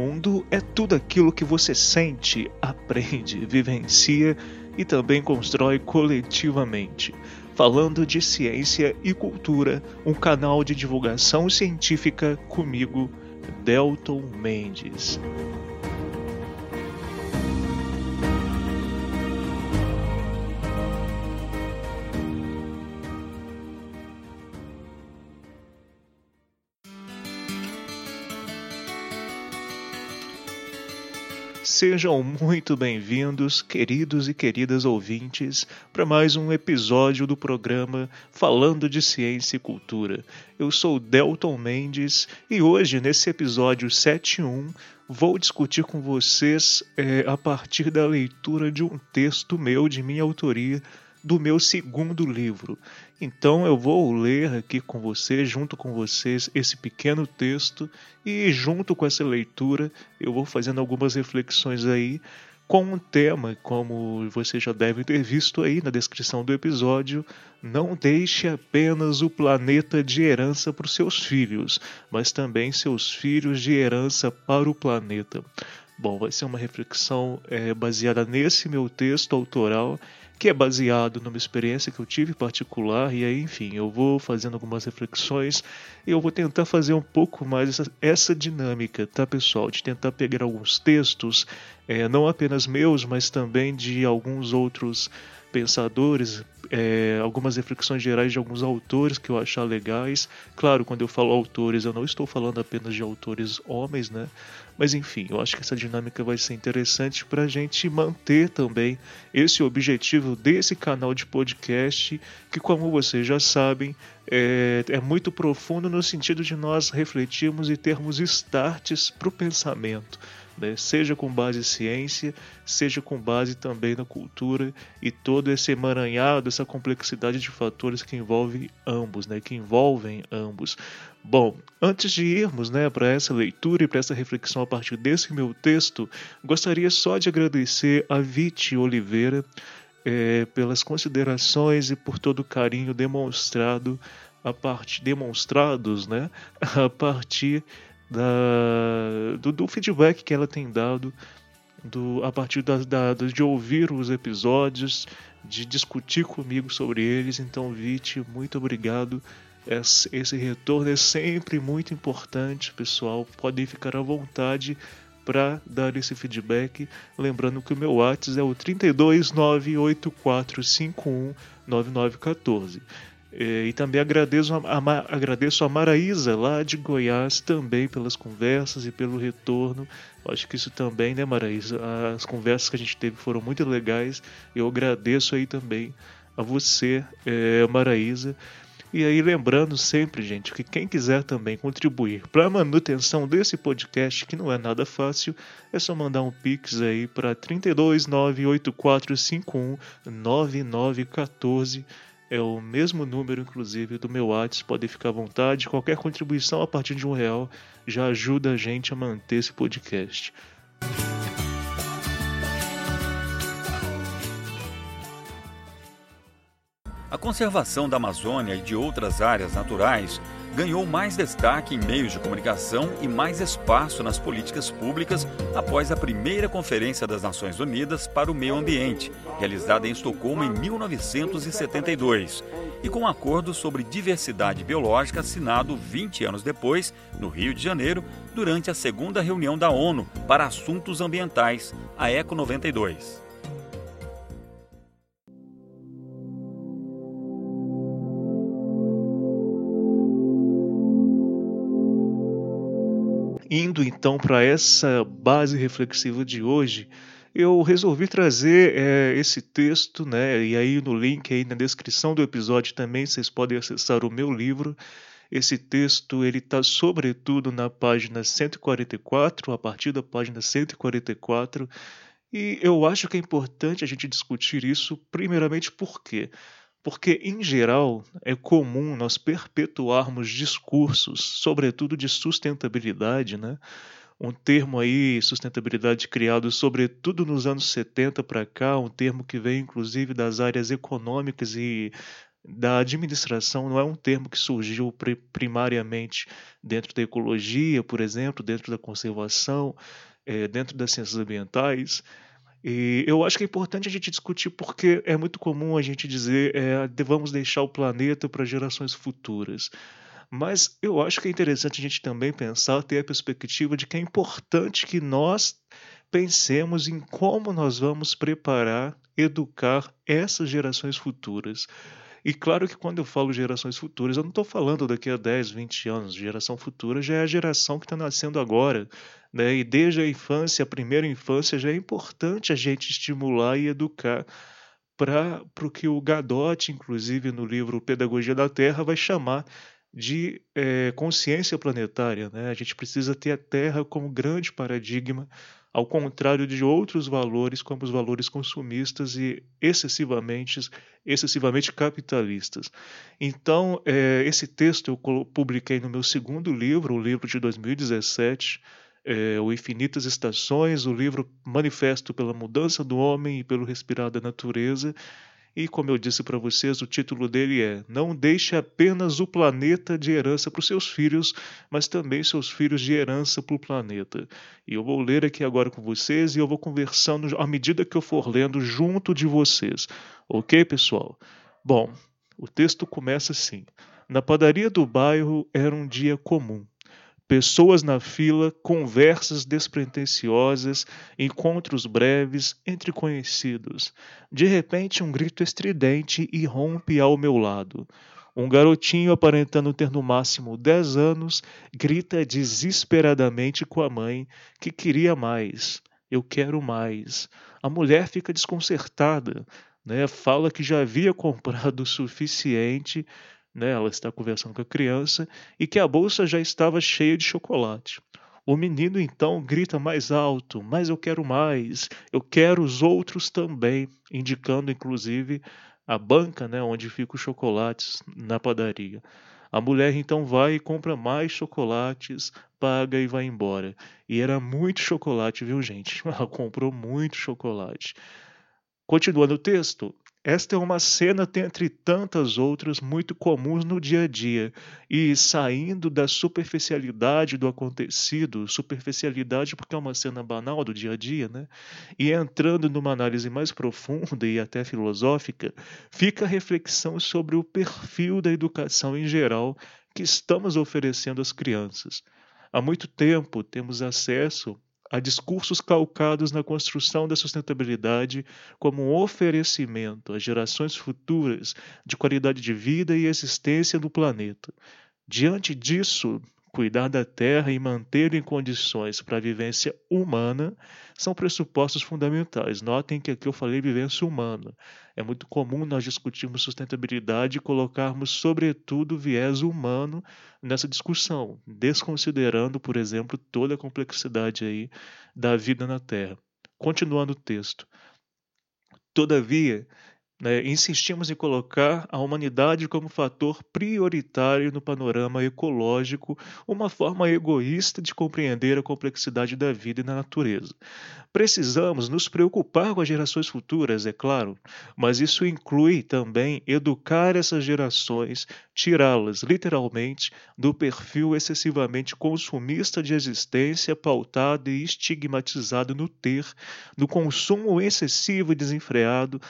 mundo é tudo aquilo que você sente, aprende, vivencia e também constrói coletivamente. Falando de ciência e cultura, um canal de divulgação científica comigo, Delton Mendes. Sejam muito bem-vindos, queridos e queridas ouvintes, para mais um episódio do programa Falando de Ciência e Cultura. Eu sou Delton Mendes e hoje, nesse episódio 71, vou discutir com vocês é, a partir da leitura de um texto meu, de minha autoria, do meu segundo livro. Então eu vou ler aqui com vocês, junto com vocês, esse pequeno texto e junto com essa leitura eu vou fazendo algumas reflexões aí com um tema, como você já deve ter visto aí na descrição do episódio, não deixe apenas o planeta de herança para os seus filhos, mas também seus filhos de herança para o planeta. Bom, vai ser uma reflexão é, baseada nesse meu texto autoral que é baseado numa experiência que eu tive particular, e aí, enfim, eu vou fazendo algumas reflexões e eu vou tentar fazer um pouco mais essa, essa dinâmica, tá, pessoal? De tentar pegar alguns textos, é, não apenas meus, mas também de alguns outros pensadores, é, algumas reflexões gerais de alguns autores que eu achar legais. Claro, quando eu falo autores, eu não estou falando apenas de autores homens, né? Mas enfim, eu acho que essa dinâmica vai ser interessante para a gente manter também esse objetivo desse canal de podcast, que, como vocês já sabem, é, é muito profundo no sentido de nós refletirmos e termos starts para o pensamento né? seja com base em ciência, seja com base também na cultura e todo esse emaranhado, essa complexidade de fatores que envolve ambos, né? que envolvem ambos. Bom, antes de irmos né, para essa leitura e para essa reflexão a partir desse meu texto, gostaria só de agradecer a Viti Oliveira é, pelas considerações e por todo o carinho demonstrado a partir demonstrados, né, a partir da, do, do, feedback que ela tem dado do, a partir da, da, de ouvir os episódios, de discutir comigo sobre eles. Então, Viti, muito obrigado. Esse, esse retorno é sempre muito importante, pessoal. Podem ficar à vontade para dar esse feedback. Lembrando que o meu WhatsApp é o 32984519914. É, e também agradeço a, a, agradeço a Maraísa, lá de Goiás, também pelas conversas e pelo retorno. Acho que isso também, né, Maraísa? As conversas que a gente teve foram muito legais. Eu agradeço aí também a você, é, Maraísa. E aí, lembrando sempre, gente, que quem quiser também contribuir para a manutenção desse podcast, que não é nada fácil, é só mandar um pix aí para 32984519914 é o mesmo número, inclusive, do meu WhatsApp. Pode ficar à vontade. Qualquer contribuição a partir de um real já ajuda a gente a manter esse podcast. A conservação da Amazônia e de outras áreas naturais ganhou mais destaque em meios de comunicação e mais espaço nas políticas públicas após a primeira Conferência das Nações Unidas para o Meio Ambiente, realizada em Estocolmo em 1972, e com um acordo sobre diversidade biológica assinado 20 anos depois, no Rio de Janeiro, durante a segunda reunião da ONU para Assuntos Ambientais, a ECO 92. Indo então para essa base reflexiva de hoje, eu resolvi trazer é, esse texto, né? E aí no link aí na descrição do episódio também vocês podem acessar o meu livro. Esse texto ele está sobretudo na página 144, a partir da página 144, e eu acho que é importante a gente discutir isso primeiramente por quê? Em geral, é comum nós perpetuarmos discursos, sobretudo de sustentabilidade, né? um termo aí, sustentabilidade, criado sobretudo nos anos 70 para cá, um termo que vem inclusive das áreas econômicas e da administração não é um termo que surgiu primariamente dentro da ecologia, por exemplo, dentro da conservação, é, dentro das ciências ambientais. E eu acho que é importante a gente discutir porque é muito comum a gente dizer é, devamos deixar o planeta para gerações futuras. Mas eu acho que é interessante a gente também pensar, ter a perspectiva de que é importante que nós pensemos em como nós vamos preparar, educar essas gerações futuras. E claro que quando eu falo gerações futuras, eu não estou falando daqui a 10, 20 anos. Geração futura já é a geração que está nascendo agora. Né? E desde a infância, a primeira infância, já é importante a gente estimular e educar para o que o Gadotti, inclusive no livro Pedagogia da Terra, vai chamar de é, consciência planetária. Né? A gente precisa ter a Terra como grande paradigma ao contrário de outros valores, como os valores consumistas e excessivamente, excessivamente capitalistas. Então, é, esse texto eu publiquei no meu segundo livro, o livro de 2017, é, O Infinitas Estações, o livro Manifesto pela Mudança do Homem e pelo Respirar da Natureza, e como eu disse para vocês, o título dele é Não deixe apenas o planeta de herança para os seus filhos, mas também seus filhos de herança para o planeta. E eu vou ler aqui agora com vocês e eu vou conversando à medida que eu for lendo junto de vocês. Ok, pessoal? Bom, o texto começa assim. Na padaria do bairro era um dia comum pessoas na fila, conversas despretensiosas, encontros breves entre conhecidos. De repente, um grito estridente irrompe ao meu lado. Um garotinho aparentando ter no máximo dez anos grita desesperadamente com a mãe que queria mais. Eu quero mais. A mulher fica desconcertada, né? Fala que já havia comprado o suficiente né, ela está conversando com a criança, e que a bolsa já estava cheia de chocolate. O menino então grita mais alto: Mas eu quero mais, eu quero os outros também, indicando inclusive a banca né, onde ficam os chocolates na padaria. A mulher então vai e compra mais chocolates, paga e vai embora. E era muito chocolate, viu, gente? Ela comprou muito chocolate. Continuando o texto, esta é uma cena dentre tantas outras muito comuns no dia a dia, e saindo da superficialidade do acontecido, superficialidade porque é uma cena banal do dia a dia, né? E entrando numa análise mais profunda e até filosófica, fica a reflexão sobre o perfil da educação em geral que estamos oferecendo às crianças. Há muito tempo temos acesso a discursos calcados na construção da sustentabilidade como um oferecimento às gerações futuras de qualidade de vida e existência no planeta. Diante disso, cuidar da terra e mantê-la em condições para a vivência humana são pressupostos fundamentais. Notem que aqui eu falei vivência humana. É muito comum nós discutirmos sustentabilidade e colocarmos, sobretudo, viés humano nessa discussão, desconsiderando, por exemplo, toda a complexidade aí da vida na Terra. Continuando o texto. Todavia, né, insistimos em colocar a humanidade como fator prioritário no panorama ecológico, uma forma egoísta de compreender a complexidade da vida e da natureza. Precisamos nos preocupar com as gerações futuras, é claro, mas isso inclui também educar essas gerações, tirá-las, literalmente, do perfil excessivamente consumista de existência pautado e estigmatizado no ter, no consumo excessivo e desenfreado,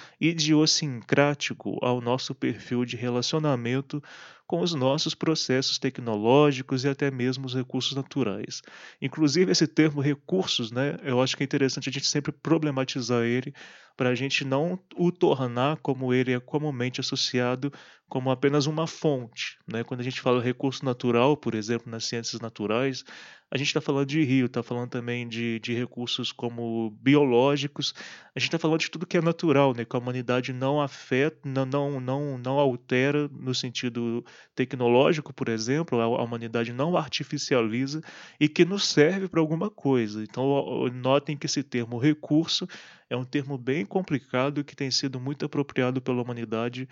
idiosincrático ao nosso perfil de relacionamento com os nossos processos tecnológicos e até mesmo os recursos naturais. Inclusive, esse termo recursos, né, eu acho que é interessante a gente sempre problematizar ele para a gente não o tornar como ele é comumente associado como apenas uma fonte. Né? Quando a gente fala recurso natural, por exemplo, nas ciências naturais, a gente está falando de rio, está falando também de, de recursos como biológicos, a gente está falando de tudo que é natural, né? que a humanidade não afeta, não, não, não, não altera no sentido tecnológico, por exemplo, a, a humanidade não artificializa e que nos serve para alguma coisa. Então, notem que esse termo recurso é um termo bem complicado que tem sido muito apropriado pela humanidade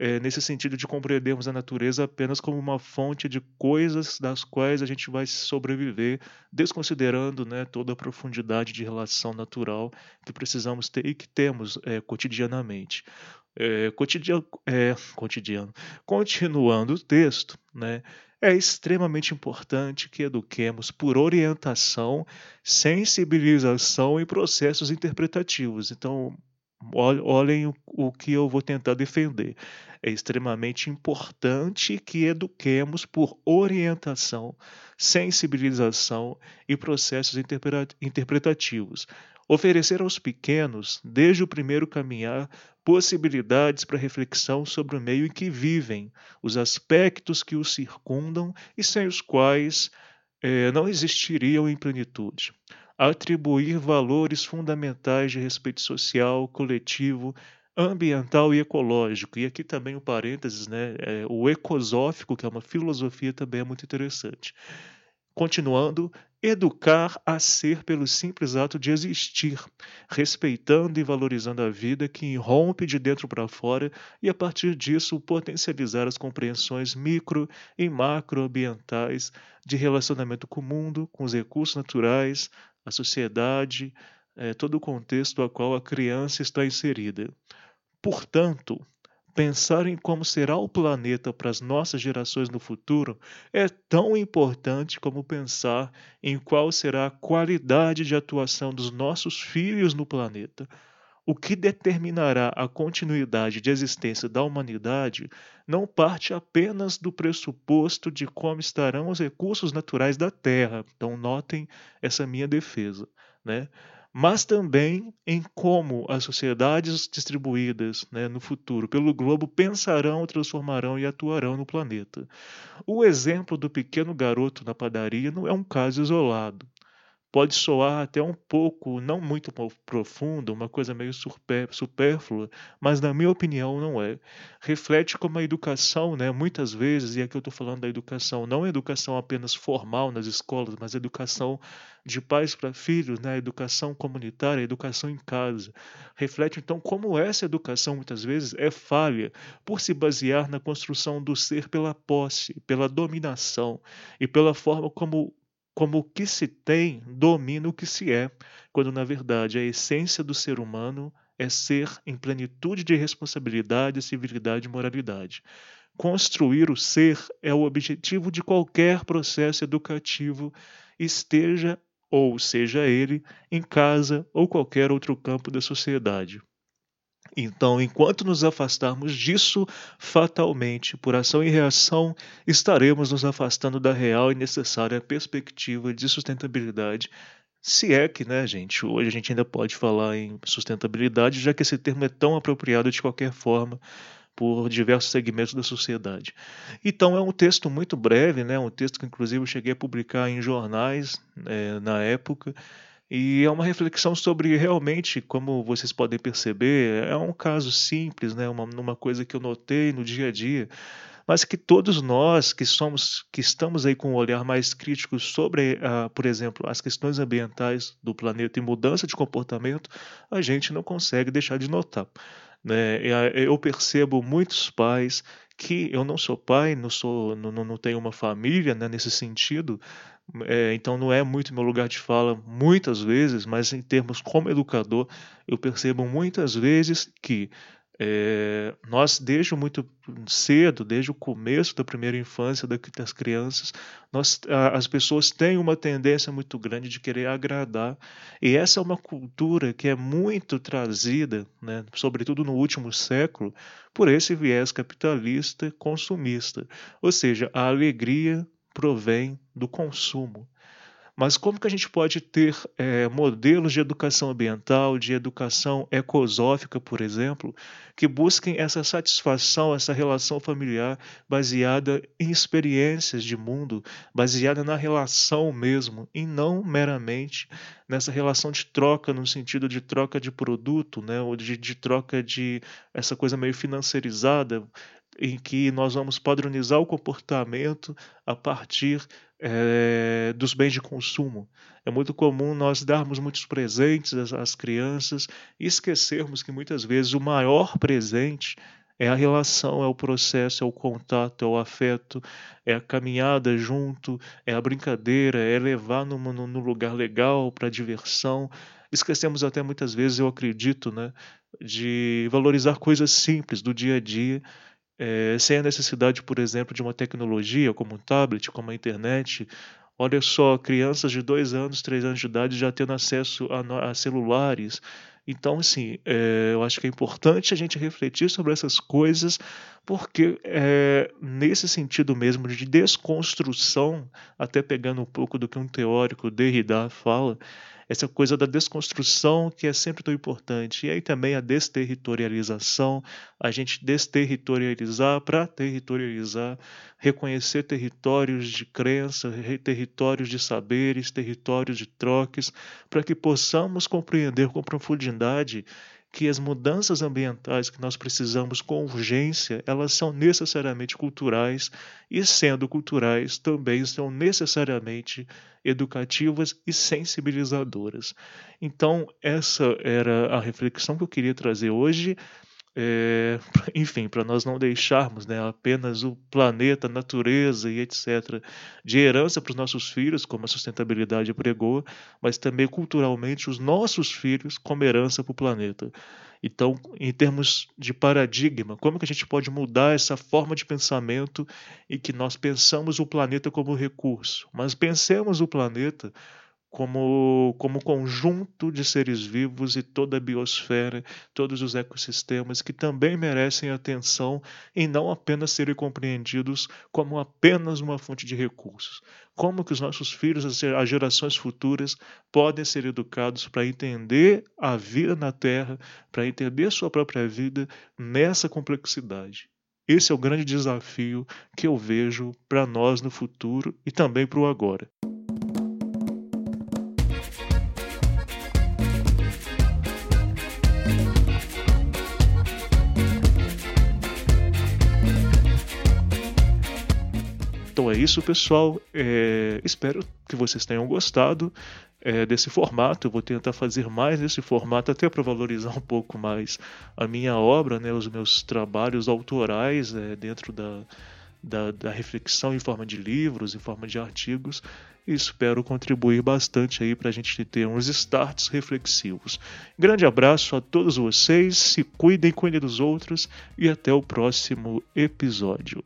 é, nesse sentido de compreendermos a natureza apenas como uma fonte de coisas das quais a gente vai sobreviver, desconsiderando né, toda a profundidade de relação natural que precisamos ter e que temos é, cotidianamente. É, cotidiano, é, cotidiano. Continuando o texto, né, é extremamente importante que eduquemos por orientação, sensibilização e processos interpretativos. Então, olhem o, que eu vou tentar defender. É extremamente importante que eduquemos por orientação, sensibilização e processos interpretativos. Oferecer aos pequenos, desde o primeiro caminhar, possibilidades para reflexão sobre o meio em que vivem, os aspectos que os circundam e sem os quais eh, não existiriam em plenitude. Atribuir valores fundamentais de respeito social, coletivo, ambiental e ecológico. E aqui também o parênteses, né? É, o ecosófico, que é uma filosofia, também é muito interessante. Continuando, educar a ser pelo simples ato de existir, respeitando e valorizando a vida que irrompe de dentro para fora e, a partir disso, potencializar as compreensões micro e macroambientais de relacionamento com o mundo, com os recursos naturais, a sociedade, é, todo o contexto a qual a criança está inserida. Portanto, pensar em como será o planeta para as nossas gerações no futuro é tão importante como pensar em qual será a qualidade de atuação dos nossos filhos no planeta. O que determinará a continuidade de existência da humanidade não parte apenas do pressuposto de como estarão os recursos naturais da Terra. Então, notem essa minha defesa, né? Mas também em como as sociedades distribuídas né, no futuro pelo globo pensarão, transformarão e atuarão no planeta. O exemplo do pequeno garoto na padaria não é um caso isolado pode soar até um pouco, não muito profundo, uma coisa meio supérflua, mas na minha opinião não é. Reflete como a educação, né, muitas vezes, e aqui eu estou falando da educação, não educação apenas formal nas escolas, mas educação de pais para filhos, né, educação comunitária, educação em casa. Reflete então como essa educação muitas vezes é falha por se basear na construção do ser pela posse, pela dominação e pela forma como como o que se tem domina o que se é, quando na verdade a essência do ser humano é ser em plenitude de responsabilidade, civilidade e moralidade. Construir o ser é o objetivo de qualquer processo educativo, esteja ou seja ele em casa ou qualquer outro campo da sociedade. Então, enquanto nos afastarmos disso, fatalmente, por ação e reação, estaremos nos afastando da real e necessária perspectiva de sustentabilidade. Se é que, né, gente, hoje a gente ainda pode falar em sustentabilidade, já que esse termo é tão apropriado de qualquer forma por diversos segmentos da sociedade. Então é um texto muito breve, né, um texto que inclusive eu cheguei a publicar em jornais é, na época, e é uma reflexão sobre realmente, como vocês podem perceber, é um caso simples, né? uma, uma coisa que eu notei no dia a dia, mas que todos nós que somos, que estamos aí com um olhar mais crítico sobre, uh, por exemplo, as questões ambientais do planeta e mudança de comportamento, a gente não consegue deixar de notar. Né? Eu percebo muitos pais que eu não sou pai, não sou, não, não tenho uma família né, nesse sentido, é, então não é muito meu lugar de fala muitas vezes, mas em termos como educador, eu percebo muitas vezes que é, nós, desde muito cedo, desde o começo da primeira infância das crianças, nós, as pessoas têm uma tendência muito grande de querer agradar. E essa é uma cultura que é muito trazida, né, sobretudo no último século, por esse viés capitalista consumista. Ou seja, a alegria provém do consumo. Mas como que a gente pode ter é, modelos de educação ambiental, de educação ecosófica, por exemplo, que busquem essa satisfação, essa relação familiar baseada em experiências de mundo, baseada na relação mesmo, e não meramente nessa relação de troca, no sentido de troca de produto, né, ou de, de troca de essa coisa meio financiarizada, em que nós vamos padronizar o comportamento a partir é, dos bens de consumo. É muito comum nós darmos muitos presentes às, às crianças e esquecermos que muitas vezes o maior presente é a relação, é o processo, é o contato, é o afeto, é a caminhada junto, é a brincadeira, é levar no, no, lugar legal para diversão. Esquecemos até muitas vezes, eu acredito, né, de valorizar coisas simples do dia a dia, é, sem a necessidade, por exemplo, de uma tecnologia como um tablet, como a internet. Olha só, crianças de dois anos, três anos de idade já tendo acesso a, a celulares. Então, assim, é, eu acho que é importante a gente refletir sobre essas coisas, porque é, nesse sentido mesmo de desconstrução, até pegando um pouco do que um teórico, Derrida, fala, essa coisa da desconstrução que é sempre tão importante. E aí também a desterritorialização, a gente desterritorializar para territorializar, reconhecer territórios de crença, territórios de saberes, territórios de troques, para que possamos compreender com profundidade que as mudanças ambientais que nós precisamos com urgência, elas são necessariamente culturais e sendo culturais também são necessariamente educativas e sensibilizadoras. Então, essa era a reflexão que eu queria trazer hoje. É, enfim, para nós não deixarmos né, apenas o planeta, a natureza e etc. de herança para os nossos filhos, como a sustentabilidade pregou, mas também culturalmente os nossos filhos como herança para o planeta. Então, em termos de paradigma, como que a gente pode mudar essa forma de pensamento em que nós pensamos o planeta como recurso, mas pensemos o planeta como, como conjunto de seres vivos e toda a biosfera, todos os ecossistemas que também merecem atenção e não apenas serem compreendidos como apenas uma fonte de recursos. Como que os nossos filhos, as gerações futuras, podem ser educados para entender a vida na Terra, para entender sua própria vida nessa complexidade. Esse é o grande desafio que eu vejo para nós no futuro e também para o agora. Isso, pessoal. É, espero que vocês tenham gostado é, desse formato. Eu vou tentar fazer mais nesse formato, até para valorizar um pouco mais a minha obra, né, os meus trabalhos autorais é, dentro da, da, da, reflexão em forma de livros, em forma de artigos. E espero contribuir bastante aí para a gente ter uns starts reflexivos. Grande abraço a todos vocês, se cuidem, cuidem dos outros e até o próximo episódio.